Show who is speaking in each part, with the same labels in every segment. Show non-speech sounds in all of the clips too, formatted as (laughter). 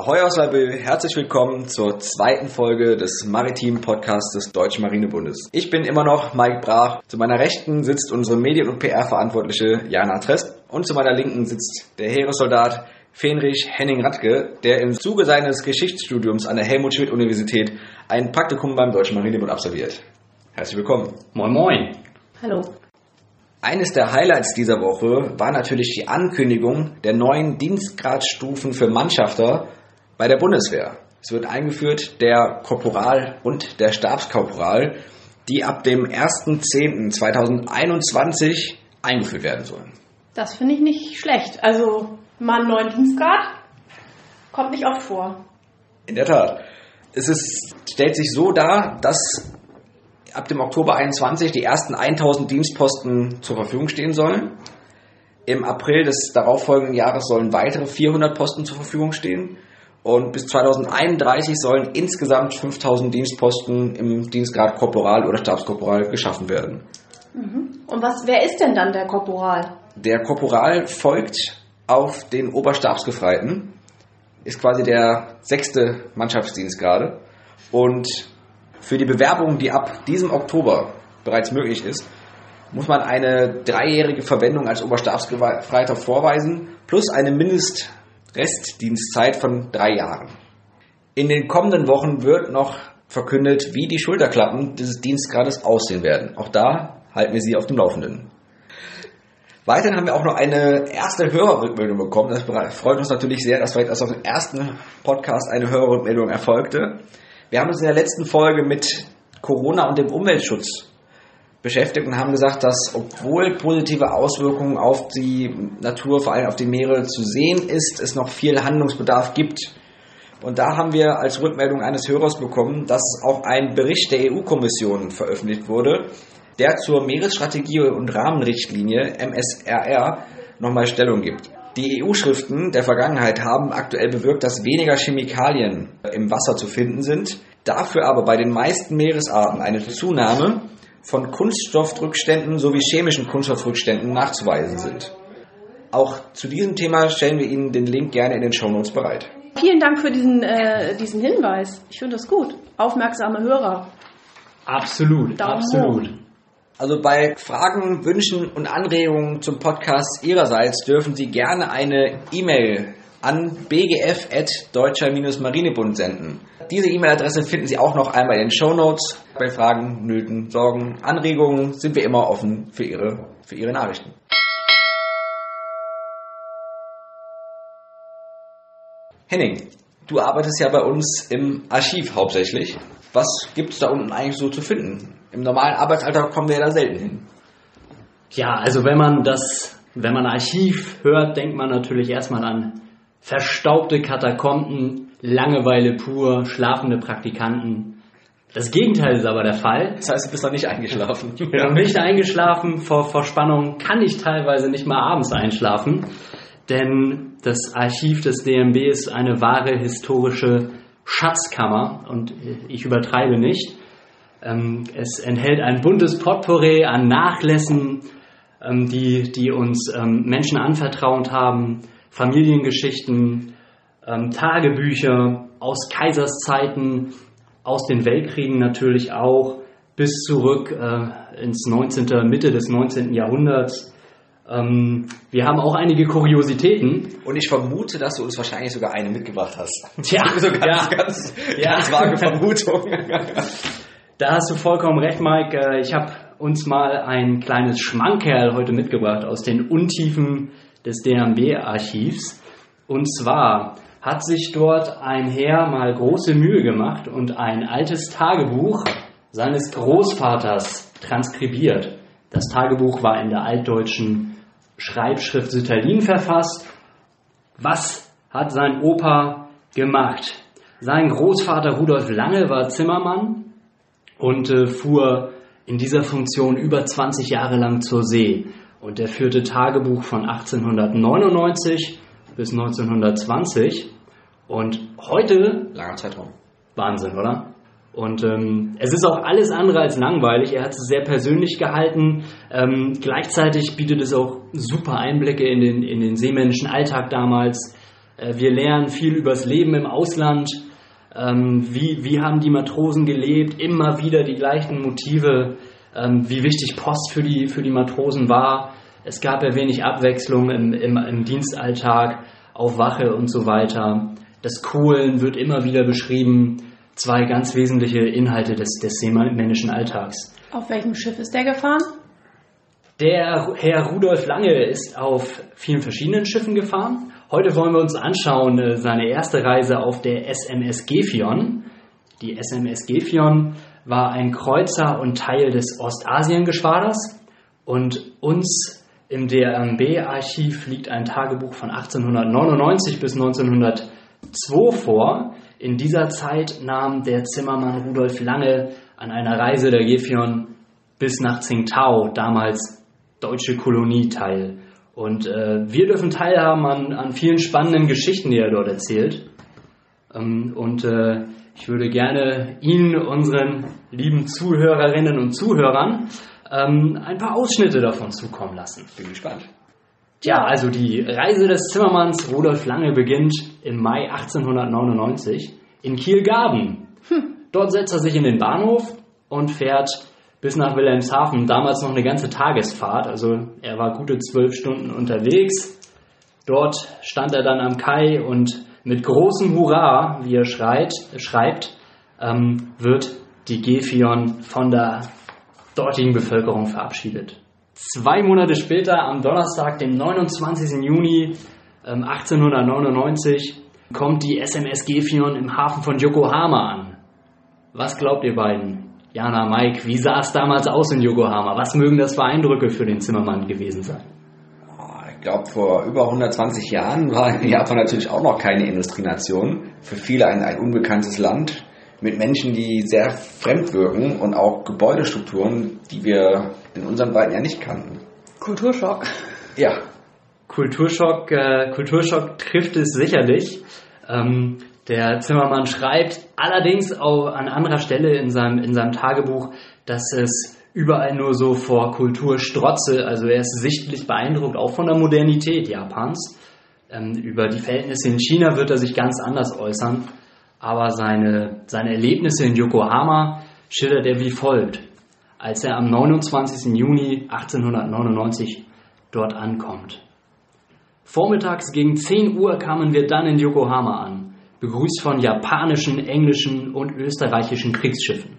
Speaker 1: Ahoi aus Laboe, herzlich willkommen zur zweiten Folge des maritimen Podcasts des Deutschen Marinebundes. Ich bin immer noch Mike Brach. Zu meiner Rechten sitzt unsere Medien- und PR-Verantwortliche Jana Tresp und zu meiner Linken sitzt der Heeressoldat Fenrich Henning Radke, der im Zuge seines Geschichtsstudiums an der Helmut-Schmidt-Universität ein Praktikum beim Deutschen Marinebund absolviert. Herzlich willkommen.
Speaker 2: Moin Moin.
Speaker 3: Hallo.
Speaker 1: Eines der Highlights dieser Woche war natürlich die Ankündigung der neuen Dienstgradstufen für Mannschafter bei der Bundeswehr. Es wird eingeführt der Korporal und der Stabskorporal, die ab dem 1.10.2021 eingeführt werden sollen.
Speaker 3: Das finde ich nicht schlecht. Also mal einen neuen Dienstgrad kommt nicht oft vor.
Speaker 1: In der Tat. Es ist, stellt sich so dar, dass ab dem Oktober 21 die ersten 1000 Dienstposten zur Verfügung stehen sollen. Im April des darauffolgenden Jahres sollen weitere 400 Posten zur Verfügung stehen. Und bis 2031 sollen insgesamt 5000 Dienstposten im Dienstgrad Korporal oder Stabskorporal geschaffen werden.
Speaker 3: Und was, wer ist denn dann der Korporal?
Speaker 1: Der Korporal folgt auf den Oberstabsgefreiten, ist quasi der sechste Mannschaftsdienstgrade. Und für die Bewerbung, die ab diesem Oktober bereits möglich ist, muss man eine dreijährige Verwendung als Oberstabsgefreiter vorweisen, plus eine Mindestrestdienstzeit von drei Jahren. In den kommenden Wochen wird noch verkündet, wie die Schulterklappen dieses Dienstgrades aussehen werden. Auch da halten wir Sie auf dem Laufenden. Weiterhin haben wir auch noch eine erste Hörerrückmeldung bekommen. Das freut uns natürlich sehr, dass vielleicht aus dem ersten Podcast eine Hörerrückmeldung erfolgte. Wir haben uns in der letzten Folge mit Corona und dem Umweltschutz beschäftigt und haben gesagt, dass obwohl positive Auswirkungen auf die Natur, vor allem auf die Meere zu sehen ist, es noch viel Handlungsbedarf gibt. Und da haben wir als Rückmeldung eines Hörers bekommen, dass auch ein Bericht der EU-Kommission veröffentlicht wurde, der zur Meeresstrategie und Rahmenrichtlinie MSRR nochmal Stellung gibt. Die EU-Schriften der Vergangenheit haben aktuell bewirkt, dass weniger Chemikalien im Wasser zu finden sind, dafür aber bei den meisten Meeresarten eine Zunahme von Kunststoffrückständen sowie chemischen Kunststoffrückständen nachzuweisen sind. Auch zu diesem Thema stellen wir Ihnen den Link gerne in den Shownotes bereit.
Speaker 3: Vielen Dank für diesen, äh, diesen Hinweis. Ich finde das gut. Aufmerksame Hörer.
Speaker 2: Absolut,
Speaker 3: Daumen
Speaker 2: absolut.
Speaker 3: hoch.
Speaker 1: Also bei Fragen, Wünschen und Anregungen zum Podcast Ihrerseits dürfen Sie gerne eine E-Mail an bgf.deutscher-marinebund senden. Diese E-Mail-Adresse finden Sie auch noch einmal in den Show Notes. Bei Fragen, Nöten, Sorgen, Anregungen sind wir immer offen für Ihre, für Ihre Nachrichten. Henning, du arbeitest ja bei uns im Archiv hauptsächlich. Was gibt es da unten eigentlich so zu finden? Im normalen Arbeitsalltag kommen wir ja da selten hin.
Speaker 2: Ja, also wenn man das, wenn man Archiv hört, denkt man natürlich erstmal an verstaubte Katakomben, Langeweile pur, schlafende Praktikanten. Das Gegenteil ist aber der Fall.
Speaker 1: Das heißt, du bist noch nicht eingeschlafen.
Speaker 2: Ich bin noch nicht eingeschlafen, vor, vor Spannung kann ich teilweise nicht mal abends einschlafen, denn das Archiv des DMB ist eine wahre historische Schatzkammer und ich übertreibe nicht. Ähm, es enthält ein buntes Potpourri an Nachlässen, ähm, die, die uns ähm, Menschen anvertraut haben, Familiengeschichten, ähm, Tagebücher aus Kaiserszeiten, aus den Weltkriegen natürlich auch, bis zurück äh, ins 19., Mitte des 19. Jahrhunderts. Ähm, wir haben auch einige Kuriositäten.
Speaker 1: Und ich vermute, dass du uns wahrscheinlich sogar eine mitgebracht hast.
Speaker 2: Tja, (laughs)
Speaker 1: so ganz,
Speaker 2: ja.
Speaker 1: ganz,
Speaker 2: Ja.
Speaker 1: ganz vage Vermutung. (laughs)
Speaker 2: Da hast du vollkommen recht, Mike. Äh, Ich habe uns mal ein kleines Schmankerl heute mitgebracht aus den Untiefen des DMB-Archivs. Und zwar hat sich dort ein Herr mal große Mühe gemacht und ein altes Tagebuch seines Großvaters transkribiert. Das Tagebuch war in der altdeutschen Schreibschrift Sütterlin verfasst. Was hat sein Opa gemacht? Sein Großvater Rudolf Lange war Zimmermann und äh, fuhr in dieser Funktion über 20 Jahre lang zur See. Und er führte Tagebuch von 1899 bis 1920. Und heute,
Speaker 1: Langer Zeitraum.
Speaker 2: Wahnsinn, oder? Und ähm, es ist auch alles andere als langweilig. Er hat es sehr persönlich gehalten. Ähm, gleichzeitig bietet es auch super Einblicke in den, in den seemännischen Alltag damals. Äh, wir lernen viel übers Leben im Ausland. Ähm, wie, wie haben die Matrosen gelebt? Immer wieder die gleichen Motive. Ähm, wie wichtig Post für die, für die Matrosen war. Es gab ja wenig Abwechslung im, im, im Dienstalltag, auf Wache und so weiter. Das Kohlen wird immer wieder beschrieben. Zwei ganz wesentliche Inhalte des, des seemännischen Alltags.
Speaker 3: Auf welchem Schiff ist der gefahren?
Speaker 2: Der Herr Rudolf Lange ist auf vielen verschiedenen Schiffen gefahren. Heute wollen wir uns anschauen äh, seine erste Reise auf der SMS Gefion. Die SMS Gefion war ein Kreuzer und Teil des Ostasiengeschwaders und uns im DRMB-Archiv liegt ein Tagebuch von 1899 bis 1902 vor. In dieser Zeit nahm der Zimmermann Rudolf Lange an einer Reise der Gefion bis nach Tsingtao, damals deutsche Kolonie teil. Und äh, wir dürfen teilhaben an, an vielen spannenden Geschichten, die er dort erzählt. Ähm, und äh, ich würde gerne Ihnen, unseren lieben Zuhörerinnen und Zuhörern, ähm, ein paar Ausschnitte davon zukommen lassen.
Speaker 1: Bin gespannt.
Speaker 2: Ja, also die Reise des Zimmermanns Rudolf Lange beginnt im Mai 1899 in Kielgarden. Hm. Dort setzt er sich in den Bahnhof und fährt bis nach Wilhelmshaven, damals noch eine ganze Tagesfahrt, also er war gute zwölf Stunden unterwegs. Dort stand er dann am Kai und mit großem Hurra, wie er schreit, schreibt, ähm, wird die Gefion von der dortigen Bevölkerung verabschiedet. Zwei Monate später, am Donnerstag, dem 29. Juni ähm, 1899, kommt die SMS Gefion im Hafen von Yokohama an. Was glaubt ihr beiden? Jana, Mike, wie sah es damals aus in Yokohama? Was mögen das für Eindrücke für den Zimmermann gewesen sein?
Speaker 1: Ich glaube, vor über 120 Jahren war (laughs) Japan natürlich auch noch keine Industrienation. Für viele ein, ein unbekanntes Land mit Menschen, die sehr fremd wirken und auch Gebäudestrukturen, die wir in unseren Breiten ja nicht kannten.
Speaker 3: Kulturschock.
Speaker 1: Ja.
Speaker 2: Kulturschock, äh, Kulturschock trifft es sicherlich. Ähm, der Zimmermann schreibt allerdings auch an anderer Stelle in seinem, in seinem Tagebuch, dass es überall nur so vor Kultur strotze. Also er ist sichtlich beeindruckt, auch von der Modernität Japans. Ähm, über die Verhältnisse in China wird er sich ganz anders äußern. Aber seine, seine Erlebnisse in Yokohama schildert er wie folgt. Als er am 29. Juni 1899 dort ankommt. Vormittags gegen 10 Uhr kamen wir dann in Yokohama an begrüßt von japanischen, englischen und österreichischen Kriegsschiffen.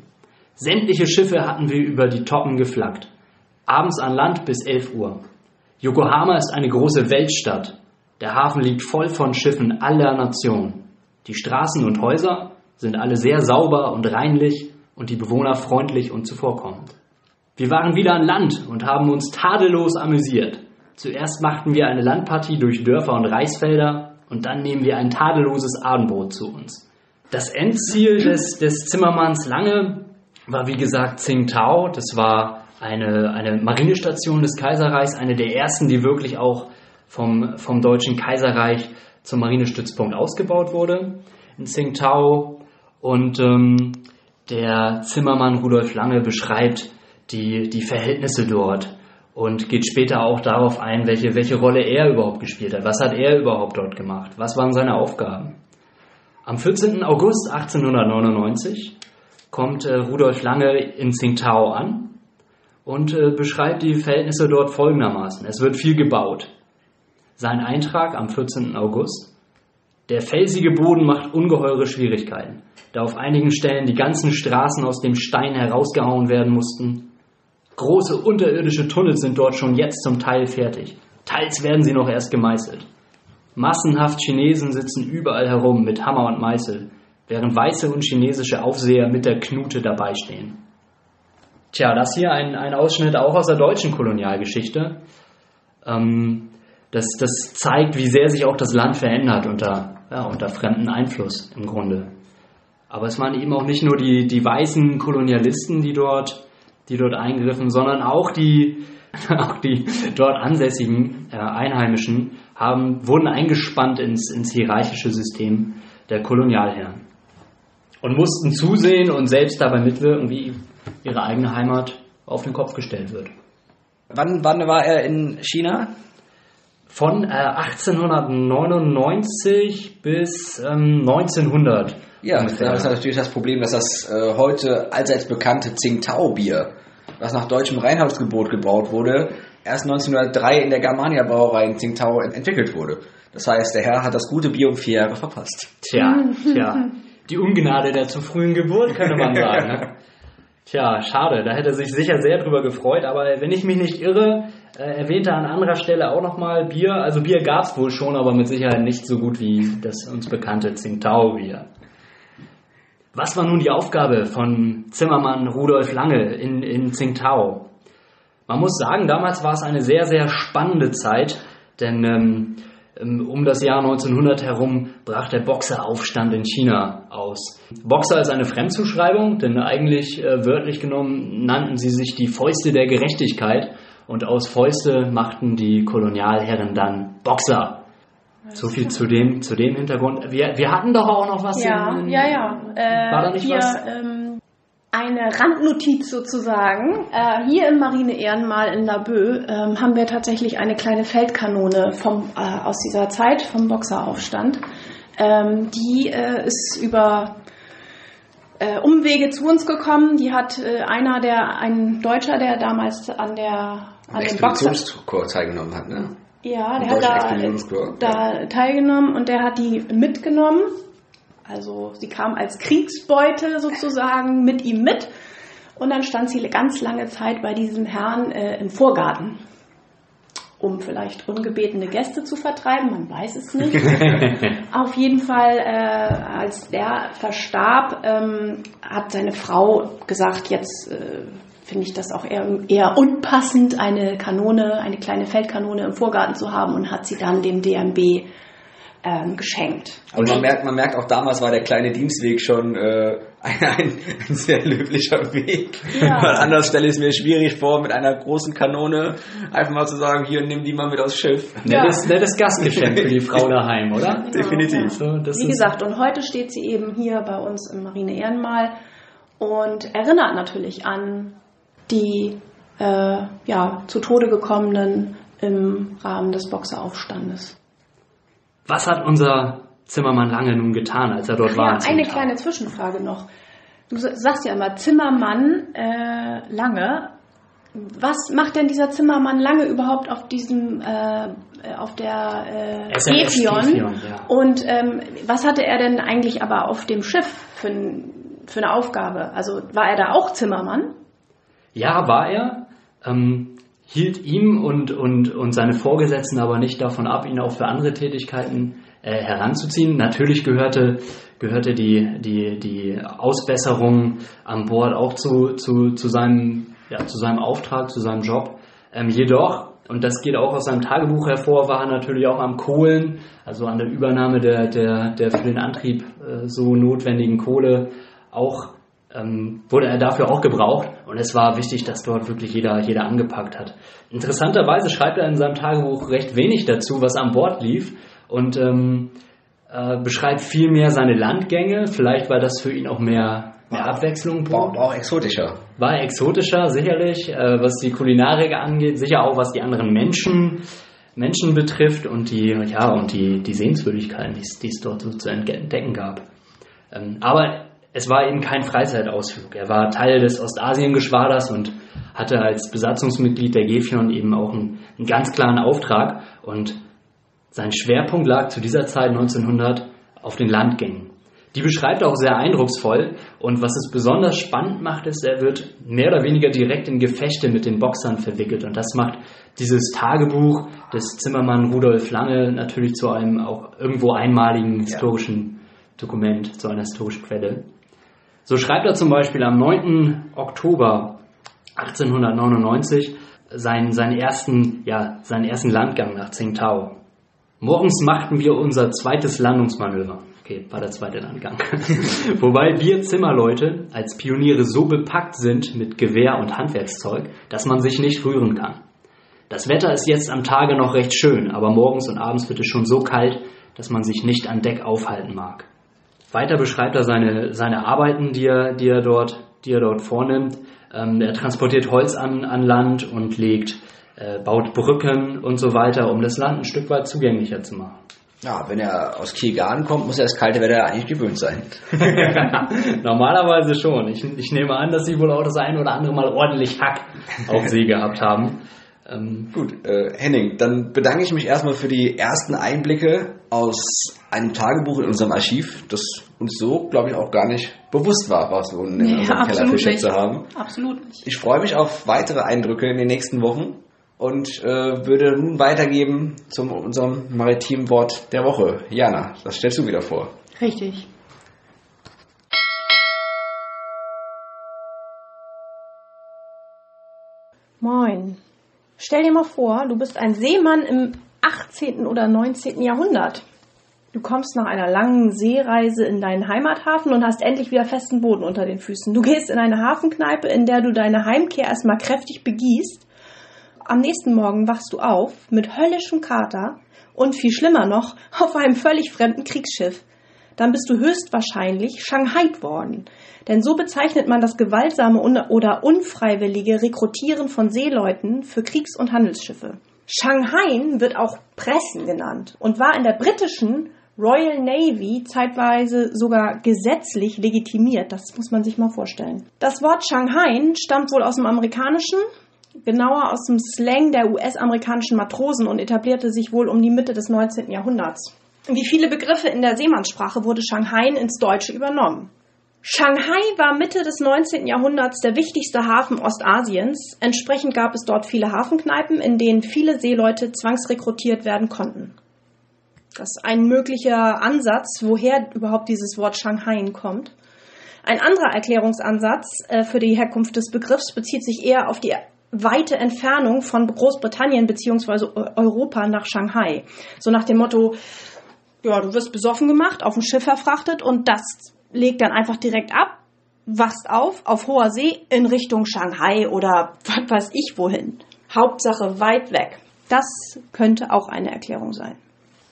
Speaker 2: Sämtliche Schiffe hatten wir über die Toppen geflaggt. Abends an Land bis 11 Uhr. Yokohama ist eine große Weltstadt. Der Hafen liegt voll von Schiffen aller Nationen. Die Straßen und Häuser sind alle sehr sauber und reinlich und die Bewohner freundlich und zuvorkommend. Wir waren wieder an Land und haben uns tadellos amüsiert. Zuerst machten wir eine Landpartie durch Dörfer und Reisfelder, und dann nehmen wir ein tadelloses Abendbrot zu uns. Das Endziel des, des Zimmermanns Lange war wie gesagt Tsingtao. Das war eine, eine Marinestation des Kaiserreichs, eine der ersten, die wirklich auch vom, vom Deutschen Kaiserreich zum Marinestützpunkt ausgebaut wurde in Tsingtao. Und ähm, der Zimmermann Rudolf Lange beschreibt die, die Verhältnisse dort und geht später auch darauf ein, welche, welche Rolle er überhaupt gespielt hat. Was hat er überhaupt dort gemacht? Was waren seine Aufgaben? Am 14. August 1899 kommt äh, Rudolf Lange in Tsingtao an und äh, beschreibt die Verhältnisse dort folgendermaßen. Es wird viel gebaut. Sein Eintrag am 14. August. Der felsige Boden macht ungeheure Schwierigkeiten, da auf einigen Stellen die ganzen Straßen aus dem Stein herausgehauen werden mussten Große unterirdische Tunnel sind dort schon jetzt zum Teil fertig. Teils werden sie noch erst gemeißelt. Massenhaft Chinesen sitzen überall herum mit Hammer und Meißel, während weiße und chinesische Aufseher mit der Knute dabei stehen. Tja, das hier ein, ein Ausschnitt auch aus der deutschen Kolonialgeschichte. Ähm, das, das zeigt, wie sehr sich auch das Land verändert unter, ja, unter fremdem Einfluss im Grunde. Aber es waren eben auch nicht nur die, die weißen Kolonialisten, die dort die dort eingriffen, sondern auch die, (laughs) auch die dort ansässigen äh, Einheimischen haben, wurden eingespannt ins, ins hierarchische System der Kolonialherren und mussten zusehen und selbst dabei mitwirken, wie ihre eigene Heimat auf den Kopf gestellt wird.
Speaker 1: Wann, wann war er in China?
Speaker 2: Von äh, 1899 bis ähm, 1900.
Speaker 1: Ja,
Speaker 2: ungefähr.
Speaker 1: da ist natürlich das Problem, dass das äh, heute allseits bekannte Tsingtao-Bier, was nach deutschem Reinheitsgebot gebraut wurde, erst 1903 in der Germania Brauerei in Tsingtao ent- entwickelt wurde. Das heißt, der Herr hat das gute Bier um vier Jahre verpasst.
Speaker 2: Tja, tja. Die Ungnade der zu frühen Geburt, könnte man (laughs) sagen. Ne? Tja, schade. Da hätte er sich sicher sehr drüber gefreut. Aber wenn ich mich nicht irre, äh, erwähnte er an anderer Stelle auch nochmal Bier. Also Bier gab es wohl schon, aber mit Sicherheit nicht so gut wie das uns bekannte Tsingtao-Bier. Was war nun die Aufgabe von Zimmermann Rudolf Lange in, in Tsingtao? Man muss sagen, damals war es eine sehr, sehr spannende Zeit, denn ähm, um das Jahr 1900 herum brach der Boxeraufstand in China aus. Boxer ist eine Fremdzuschreibung, denn eigentlich äh, wörtlich genommen nannten sie sich die Fäuste der Gerechtigkeit und aus Fäuste machten die Kolonialherren dann Boxer. So viel zu dem, zu dem Hintergrund. Wir, wir hatten doch auch noch was.
Speaker 3: Ja,
Speaker 2: in,
Speaker 3: ja, ja. Äh,
Speaker 2: War da nicht
Speaker 3: hier,
Speaker 2: was?
Speaker 3: Ähm, eine Randnotiz sozusagen. Äh, hier im Marine Ehrenmal in Laboe ähm, haben wir tatsächlich eine kleine Feldkanone vom, äh, aus dieser Zeit, vom Boxeraufstand. Ähm, die äh, ist über äh, Umwege zu uns gekommen. Die hat äh, einer, der, ein Deutscher, der damals an der an dem Boxer
Speaker 1: Expeditionskorps teilgenommen hat, ne?
Speaker 3: ja, der hat da, da teilgenommen und der hat die mitgenommen. Also sie kam als Kriegsbeute sozusagen mit ihm mit. Und dann stand sie ganz lange Zeit bei diesem Herrn äh, im Vorgarten, um vielleicht ungebetene Gäste zu vertreiben, man weiß es nicht. (laughs) Auf jeden Fall, äh, als der verstarb, ähm, hat seine Frau gesagt, jetzt äh, finde ich das auch eher, eher unpassend, eine Kanone, eine kleine Feldkanone im Vorgarten zu haben und hat sie dann dem DMB ähm, geschenkt.
Speaker 1: Aber man merkt, man merkt auch damals war der kleine Dienstweg schon äh, ein, (laughs) ein, ein sehr löblicher Weg.
Speaker 3: Ja.
Speaker 1: Weil anders stelle ich es mir schwierig vor, mit einer großen Kanone einfach mal zu sagen, hier nimm die mal mit aufs Schiff.
Speaker 2: Nettes, nettes Gastgeschenk für die (laughs) Frau daheim, oder?
Speaker 1: Definitiv.
Speaker 2: So, das
Speaker 3: Wie
Speaker 2: ist-
Speaker 3: gesagt, und heute steht sie eben hier bei uns im Marine Ehrenmal und erinnert natürlich an die äh, ja, zu Tode gekommenen im Rahmen des Boxeraufstandes.
Speaker 2: Was hat unser Zimmermann Lange nun getan, als er dort war?
Speaker 3: Ja,
Speaker 2: in
Speaker 3: eine
Speaker 2: Tsingtao?
Speaker 3: kleine Zwischenfrage noch. Du sa- sagst ja immer Zimmermann äh, Lange. Was macht denn dieser Zimmermann Lange überhaupt auf diesem äh, auf der äh? Gefion,
Speaker 2: ja.
Speaker 3: Und ähm, was hatte er denn eigentlich aber auf dem Schiff für, für eine Aufgabe? Also war er da auch Zimmermann?
Speaker 2: Ja, war er. Ähm, hielt ihm und, und, und seine Vorgesetzten aber nicht davon ab, ihn auch für andere Tätigkeiten äh, heranzuziehen. Natürlich gehörte, gehörte die, die, die Ausbesserung an Bord auch zu, zu, zu, seinem, ja, zu seinem Auftrag, zu seinem Job. Ähm, jedoch, und das geht auch aus seinem Tagebuch hervor, war er natürlich auch am Kohlen, also an der Übernahme der, der, der für den Antrieb äh, so notwendigen Kohle auch ähm, wurde er dafür auch gebraucht und es war wichtig, dass dort wirklich jeder, jeder angepackt hat. Interessanterweise schreibt er in seinem Tagebuch recht wenig dazu, was an Bord lief und ähm, äh, beschreibt viel mehr seine Landgänge, vielleicht weil das für ihn auch mehr, mehr Abwechslung
Speaker 1: War, war auch exotischer.
Speaker 2: War exotischer, sicherlich, äh, was die Kulinarik angeht, sicher auch was die anderen Menschen, Menschen betrifft und die, ja, und die, die Sehenswürdigkeiten, die es- die es dort so zu entdecken gab. Ähm, aber es war eben kein Freizeitausflug. Er war Teil des Ostasiengeschwaders und hatte als Besatzungsmitglied der Gefion eben auch einen, einen ganz klaren Auftrag und sein Schwerpunkt lag zu dieser Zeit 1900 auf den Landgängen. Die beschreibt er auch sehr eindrucksvoll und was es besonders spannend macht, ist, er wird mehr oder weniger direkt in Gefechte mit den Boxern verwickelt und das macht dieses Tagebuch des Zimmermann Rudolf Lange natürlich zu einem auch irgendwo einmaligen historischen Dokument, zu einer historischen Quelle. So schreibt er zum Beispiel am 9. Oktober 1899 seinen, seinen, ersten, ja, seinen ersten Landgang nach Tsingtao. Morgens machten wir unser zweites Landungsmanöver. Okay, war der zweite Landgang. (laughs) Wobei wir Zimmerleute als Pioniere so bepackt sind mit Gewehr und Handwerkszeug, dass man sich nicht rühren kann. Das Wetter ist jetzt am Tage noch recht schön, aber morgens und abends wird es schon so kalt, dass man sich nicht an Deck aufhalten mag. Weiter beschreibt er seine, seine Arbeiten, die er, die er, dort, die er dort vornimmt. Ähm, er transportiert Holz an, an Land und legt, äh, baut Brücken und so weiter, um das Land ein Stück weit zugänglicher zu machen.
Speaker 1: Ja, wenn er aus Kielgarten kommt, muss er das kalte Wetter eigentlich gewöhnt sein. (laughs)
Speaker 2: Normalerweise schon. Ich, ich nehme an, dass sie wohl auch das ein oder andere Mal ordentlich Hack auf sie gehabt haben.
Speaker 1: Ähm, Gut, äh, Henning, dann bedanke ich mich erstmal für die ersten Einblicke aus einem Tagebuch in unserem Archiv, das uns so, glaube ich, auch gar nicht bewusst war, was wir in nee, unserem Keller für Schätze haben.
Speaker 3: Absolut nicht.
Speaker 1: Ich freue mich auf weitere Eindrücke in den nächsten Wochen und äh, würde nun weitergeben zu unserem maritimen Wort der Woche. Jana, das stellst du wieder vor.
Speaker 3: Richtig. Moin. Stell dir mal vor, du bist ein Seemann im 18. oder 19. Jahrhundert. Du kommst nach einer langen Seereise in deinen Heimathafen und hast endlich wieder festen Boden unter den Füßen. Du gehst in eine Hafenkneipe, in der du deine Heimkehr erstmal kräftig begießt. Am nächsten Morgen wachst du auf mit höllischem Kater und viel schlimmer noch (laughs) auf einem völlig fremden Kriegsschiff dann bist du höchstwahrscheinlich Shanghai worden. Denn so bezeichnet man das gewaltsame oder unfreiwillige Rekrutieren von Seeleuten für Kriegs- und Handelsschiffe. Shanghai wird auch Pressen genannt und war in der britischen Royal Navy zeitweise sogar gesetzlich legitimiert. Das muss man sich mal vorstellen. Das Wort Shanghai stammt wohl aus dem Amerikanischen, genauer aus dem Slang der US-amerikanischen Matrosen und etablierte sich wohl um die Mitte des 19. Jahrhunderts. Wie viele Begriffe in der Seemannssprache wurde Shanghai ins Deutsche übernommen. Shanghai war Mitte des 19. Jahrhunderts der wichtigste Hafen Ostasiens. Entsprechend gab es dort viele Hafenkneipen, in denen viele Seeleute zwangsrekrutiert werden konnten. Das ist ein möglicher Ansatz, woher überhaupt dieses Wort Shanghai kommt. Ein anderer Erklärungsansatz äh, für die Herkunft des Begriffs bezieht sich eher auf die weite Entfernung von Großbritannien bzw. Europa nach Shanghai. So nach dem Motto, ja, du wirst besoffen gemacht, auf ein Schiff verfrachtet und das legt dann einfach direkt ab, wachst auf, auf hoher See in Richtung Shanghai oder was weiß ich wohin. Hauptsache weit weg. Das könnte auch eine Erklärung sein.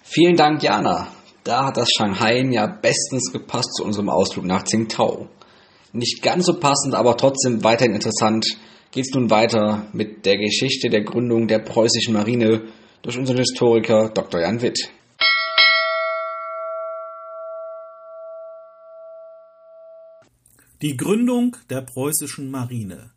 Speaker 1: Vielen Dank, Jana. Da hat das Shanghai ja bestens gepasst zu unserem Ausflug nach Tsingtao. Nicht ganz so passend, aber trotzdem weiterhin interessant geht es nun weiter mit der Geschichte der Gründung der preußischen Marine durch unseren Historiker Dr. Jan Witt.
Speaker 4: Die Gründung der preußischen Marine.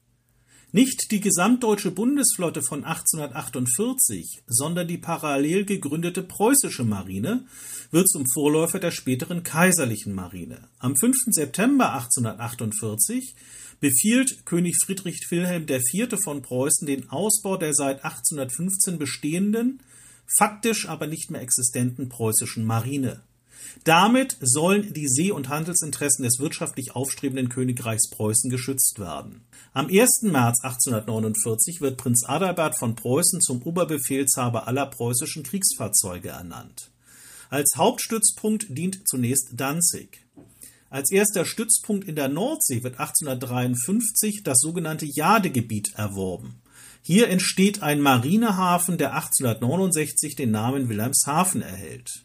Speaker 4: Nicht die gesamtdeutsche Bundesflotte von 1848, sondern die parallel gegründete preußische Marine wird zum Vorläufer der späteren kaiserlichen Marine. Am 5. September 1848 befiehlt König Friedrich Wilhelm IV. von Preußen den Ausbau der seit 1815 bestehenden, faktisch aber nicht mehr existenten preußischen Marine. Damit sollen die See- und Handelsinteressen des wirtschaftlich aufstrebenden Königreichs Preußen geschützt werden. Am 1. März 1849 wird Prinz Adalbert von Preußen zum Oberbefehlshaber aller preußischen Kriegsfahrzeuge ernannt. Als Hauptstützpunkt dient zunächst Danzig. Als erster Stützpunkt in der Nordsee wird 1853 das sogenannte Jadegebiet erworben. Hier entsteht ein Marinehafen, der 1869 den Namen Wilhelmshaven erhält.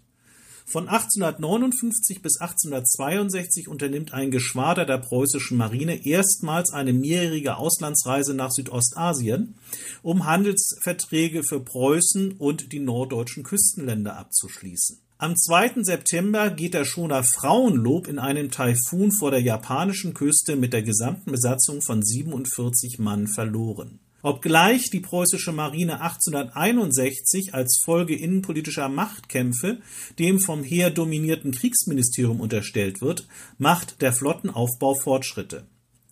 Speaker 4: Von 1859 bis 1862 unternimmt ein Geschwader der preußischen Marine erstmals eine mehrjährige Auslandsreise nach Südostasien, um Handelsverträge für Preußen und die norddeutschen Küstenländer abzuschließen. Am 2. September geht der Schoner Frauenlob in einem Taifun vor der japanischen Küste mit der gesamten Besatzung von 47 Mann verloren. Obgleich die preußische Marine 1861 als Folge innenpolitischer Machtkämpfe dem vom Heer dominierten Kriegsministerium unterstellt wird, macht der Flottenaufbau Fortschritte.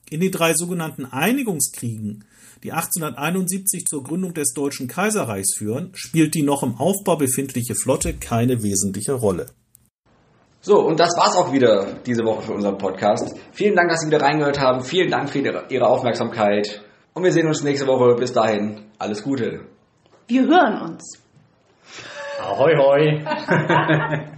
Speaker 4: In den drei sogenannten Einigungskriegen, die 1871 zur Gründung des Deutschen Kaiserreichs führen, spielt die noch im Aufbau befindliche Flotte keine wesentliche Rolle.
Speaker 1: So, und das war's auch wieder diese Woche für unseren Podcast. Vielen Dank, dass Sie wieder reingehört haben. Vielen Dank für Ihre Aufmerksamkeit. Und wir sehen uns nächste Woche. Bis dahin, alles Gute.
Speaker 3: Wir hören uns.
Speaker 2: Ahoi, hoi. (laughs)